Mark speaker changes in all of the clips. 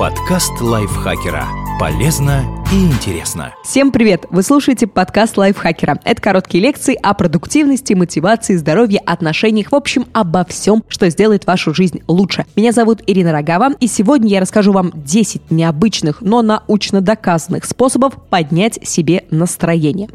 Speaker 1: Подкаст лайфхакера. Полезно и интересно.
Speaker 2: Всем привет! Вы слушаете подкаст лайфхакера. Это короткие лекции о продуктивности, мотивации, здоровье, отношениях, в общем, обо всем, что сделает вашу жизнь лучше. Меня зовут Ирина Рогава, и сегодня я расскажу вам 10 необычных, но научно доказанных способов поднять себе настроение.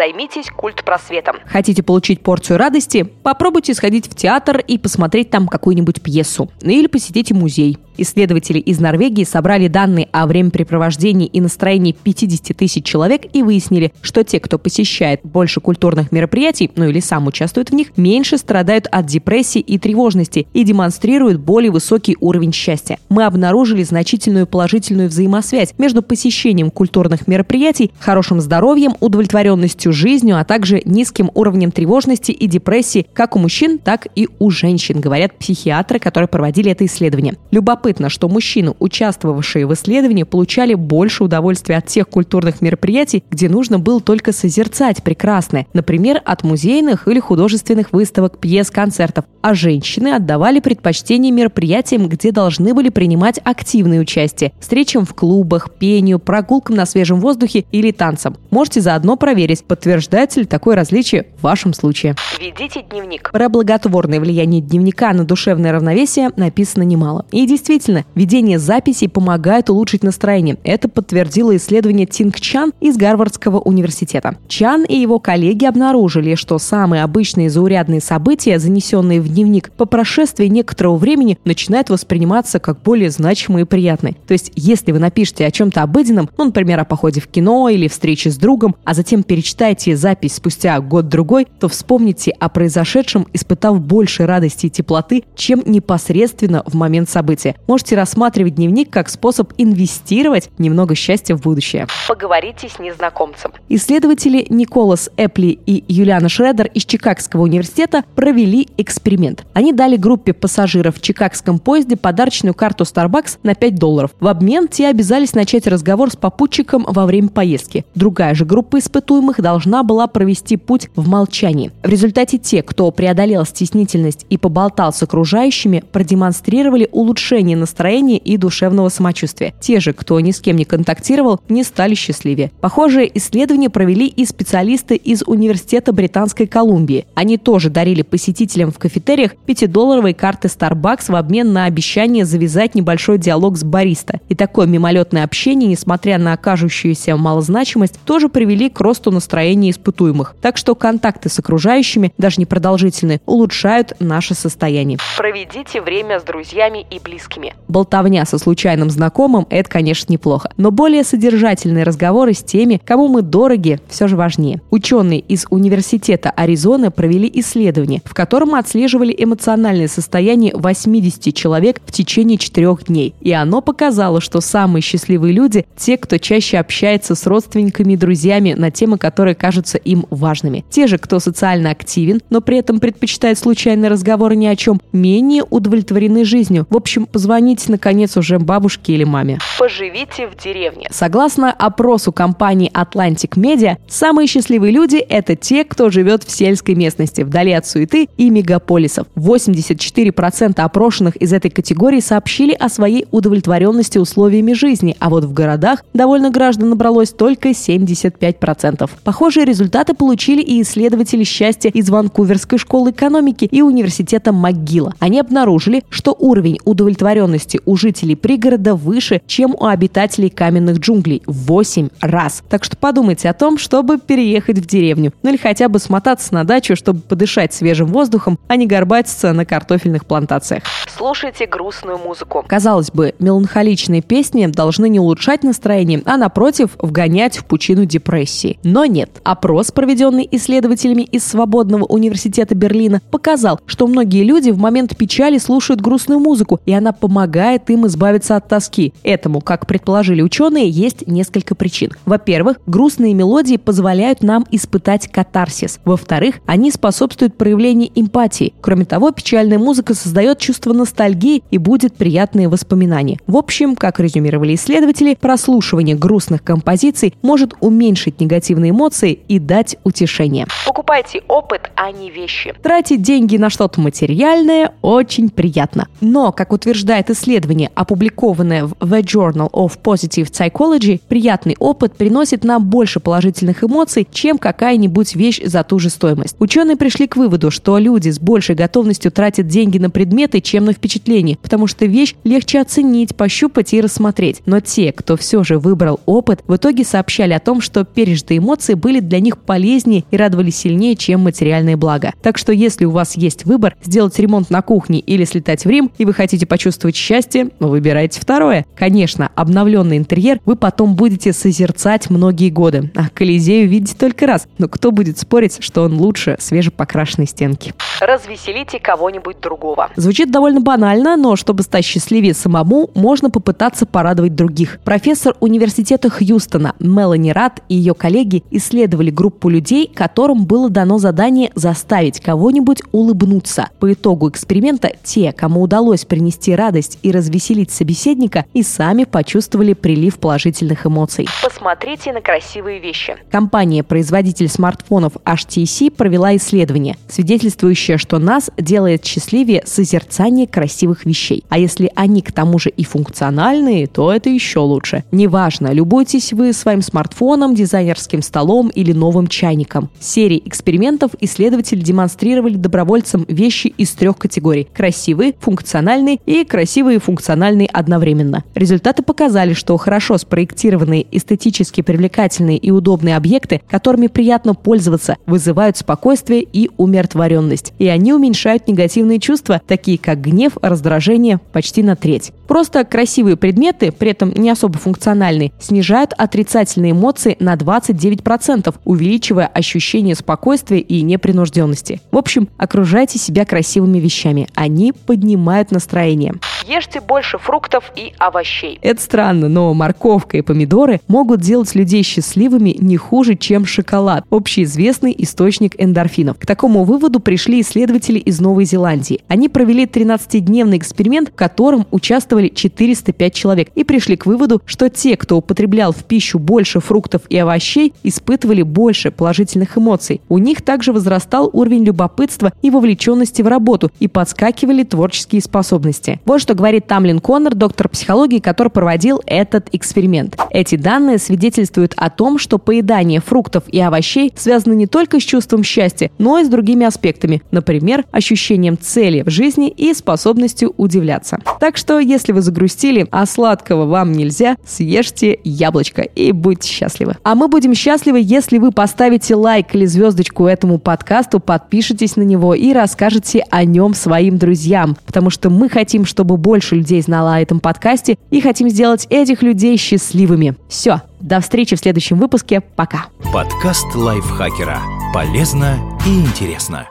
Speaker 2: Займитесь культпросветом. Хотите получить порцию радости? Попробуйте сходить в театр и посмотреть там какую-нибудь пьесу. Или посетите музей. Исследователи из Норвегии собрали данные о времяпрепровождении и настроении 50 тысяч человек и выяснили, что те, кто посещает больше культурных мероприятий, ну или сам участвует в них, меньше страдают от депрессии и тревожности и демонстрируют более высокий уровень счастья. Мы обнаружили значительную положительную взаимосвязь между посещением культурных мероприятий, хорошим здоровьем, удовлетворенностью жизнью, а также низким уровнем тревожности и депрессии как у мужчин, так и у женщин, говорят психиатры, которые проводили это исследование. Любопытно любопытно, что мужчины, участвовавшие в исследовании, получали больше удовольствия от тех культурных мероприятий, где нужно было только созерцать прекрасное, например, от музейных или художественных выставок, пьес, концертов, а женщины отдавали предпочтение мероприятиям, где должны были принимать активное участие, встречам в клубах, пению, прогулкам на свежем воздухе или танцам. Можете заодно проверить, подтверждается ли такое различие в вашем случае. Ведите дневник. Про благотворное влияние дневника на душевное равновесие написано немало. И действительно, Действительно, ведение записей помогает улучшить настроение. Это подтвердило исследование Тинг Чан из Гарвардского университета. Чан и его коллеги обнаружили, что самые обычные заурядные события, занесенные в дневник, по прошествии некоторого времени начинают восприниматься как более значимые и приятные. То есть, если вы напишете о чем-то обыденном, ну, например, о походе в кино или встрече с другом, а затем перечитаете запись спустя год-другой, то вспомните о произошедшем, испытав больше радости и теплоты, чем непосредственно в момент события можете рассматривать дневник как способ инвестировать немного счастья в будущее. Поговорите с незнакомцем. Исследователи Николас Эпли и Юлиана Шредер из Чикагского университета провели эксперимент. Они дали группе пассажиров в чикагском поезде подарочную карту Starbucks на 5 долларов. В обмен те обязались начать разговор с попутчиком во время поездки. Другая же группа испытуемых должна была провести путь в молчании. В результате те, кто преодолел стеснительность и поболтал с окружающими, продемонстрировали улучшение настроения и душевного самочувствия. Те же, кто ни с кем не контактировал, не стали счастливее. Похожее исследование провели и специалисты из Университета Британской Колумбии. Они тоже дарили посетителям в кафетериях 5-долларовые карты Starbucks в обмен на обещание завязать небольшой диалог с бариста. И такое мимолетное общение, несмотря на окажущуюся малозначимость, тоже привели к росту настроения испытуемых. Так что контакты с окружающими, даже непродолжительные, улучшают наше состояние. Проведите время с друзьями и близкими. Болтовня со случайным знакомым – это, конечно, неплохо. Но более содержательные разговоры с теми, кому мы дороги, все же важнее. Ученые из Университета Аризоны провели исследование, в котором отслеживали эмоциональное состояние 80 человек в течение четырех дней. И оно показало, что самые счастливые люди – те, кто чаще общается с родственниками и друзьями на темы, которые кажутся им важными. Те же, кто социально активен, но при этом предпочитает случайные разговоры ни о чем, менее удовлетворены жизнью. В общем, позвоните позвоните, наконец, уже бабушке или маме. Поживите в деревне. Согласно опросу компании Atlantic Media, самые счастливые люди – это те, кто живет в сельской местности, вдали от суеты и мегаполисов. 84% опрошенных из этой категории сообщили о своей удовлетворенности условиями жизни, а вот в городах довольно граждан набралось только 75%. Похожие результаты получили и исследователи счастья из Ванкуверской школы экономики и университета МcGill. Они обнаружили, что уровень удовлетворенности удовлетворенности у жителей пригорода выше, чем у обитателей каменных джунглей в 8 раз. Так что подумайте о том, чтобы переехать в деревню. Ну или хотя бы смотаться на дачу, чтобы подышать свежим воздухом, а не горбатиться на картофельных плантациях. Слушайте грустную музыку. Казалось бы, меланхоличные песни должны не улучшать настроение, а напротив, вгонять в пучину депрессии. Но нет. Опрос, проведенный исследователями из Свободного университета Берлина, показал, что многие люди в момент печали слушают грустную музыку, и она помогает помогает им избавиться от тоски. Этому, как предположили ученые, есть несколько причин. Во-первых, грустные мелодии позволяют нам испытать катарсис. Во-вторых, они способствуют проявлению эмпатии. Кроме того, печальная музыка создает чувство ностальгии и будет приятные воспоминания. В общем, как резюмировали исследователи, прослушивание грустных композиций может уменьшить негативные эмоции и дать утешение.
Speaker 3: Покупайте опыт, а не вещи.
Speaker 2: Тратить деньги на что-то материальное очень приятно. Но, как утверждает исследование, опубликованное в The Journal of Positive Psychology, приятный опыт приносит нам больше положительных эмоций, чем какая-нибудь вещь за ту же стоимость. Ученые пришли к выводу, что люди с большей готовностью тратят деньги на предметы, чем на впечатления, потому что вещь легче оценить, пощупать и рассмотреть. Но те, кто все же выбрал опыт, в итоге сообщали о том, что пережитые эмоции были для них полезнее и радовали сильнее, чем материальные блага. Так что если у вас есть выбор сделать ремонт на кухне или слетать в Рим, и вы хотите почувствовать счастье, выбирайте второе. Конечно, обновленный интерьер вы потом будете созерцать многие годы, а Колизею видите только раз. Но кто будет спорить, что он лучше свежепокрашенной стенки?
Speaker 3: Развеселите кого-нибудь другого.
Speaker 2: Звучит довольно банально, но чтобы стать счастливее самому, можно попытаться порадовать других. Профессор университета Хьюстона Мелани Рад и ее коллеги исследовали группу людей, которым было дано задание заставить кого-нибудь улыбнуться. По итогу эксперимента те, кому удалось принести радость и развеселить собеседника, и сами почувствовали прилив положительных эмоций.
Speaker 3: Посмотрите на красивые вещи.
Speaker 2: Компания-производитель смартфонов HTC провела исследование, свидетельствующее, что нас делает счастливее созерцание красивых вещей. А если они к тому же и функциональные, то это еще лучше. Неважно, любуйтесь вы своим смартфоном, дизайнерским столом или новым чайником. Серии экспериментов исследователи демонстрировали добровольцам вещи из трех категорий – красивые, функциональные и красивые и функциональные одновременно. Результаты показали, что хорошо спроектированные, эстетически привлекательные и удобные объекты, которыми приятно пользоваться, вызывают спокойствие и умиротворенность. И они уменьшают негативные чувства, такие как гнев, раздражение, почти на треть. Просто красивые предметы, при этом не особо функциональные, снижают отрицательные эмоции на 29%, увеличивая ощущение спокойствия и непринужденности. В общем, окружайте себя красивыми вещами. Они поднимают настроение.
Speaker 3: Ешьте больше фруктов и овощей.
Speaker 2: Это странно, но морковка и помидоры могут делать людей счастливыми не хуже, чем шоколад, общеизвестный источник эндорфинов. К такому выводу пришли исследователи из Новой Зеландии. Они провели 13-дневный эксперимент, в котором участвовали 405 человек, и пришли к выводу, что те, кто употреблял в пищу больше фруктов и овощей, испытывали больше положительных эмоций. У них также возрастал уровень любопытства и вовлеченности в работу, и подскакивали творческие способности. Вот что говорит Тамлин Коннор, доктор психологии, который проводил этот эксперимент. Эти данные свидетельствуют о том, что поедание фруктов и овощей связано не только с чувством счастья, но и с другими аспектами, например, ощущением цели в жизни и способностью удивляться. Так что, если вы загрустили, а сладкого вам нельзя, съешьте яблочко и будьте счастливы. А мы будем счастливы, если вы поставите лайк или звездочку этому подкасту, подпишитесь на него и расскажете о нем своим друзьям, потому что мы хотим, чтобы больше людей знало о этом подкасте и хотим сделать этих людей счастливыми. Все, до встречи в следующем выпуске. Пока.
Speaker 1: Подкаст лайфхакера. Полезно и интересно.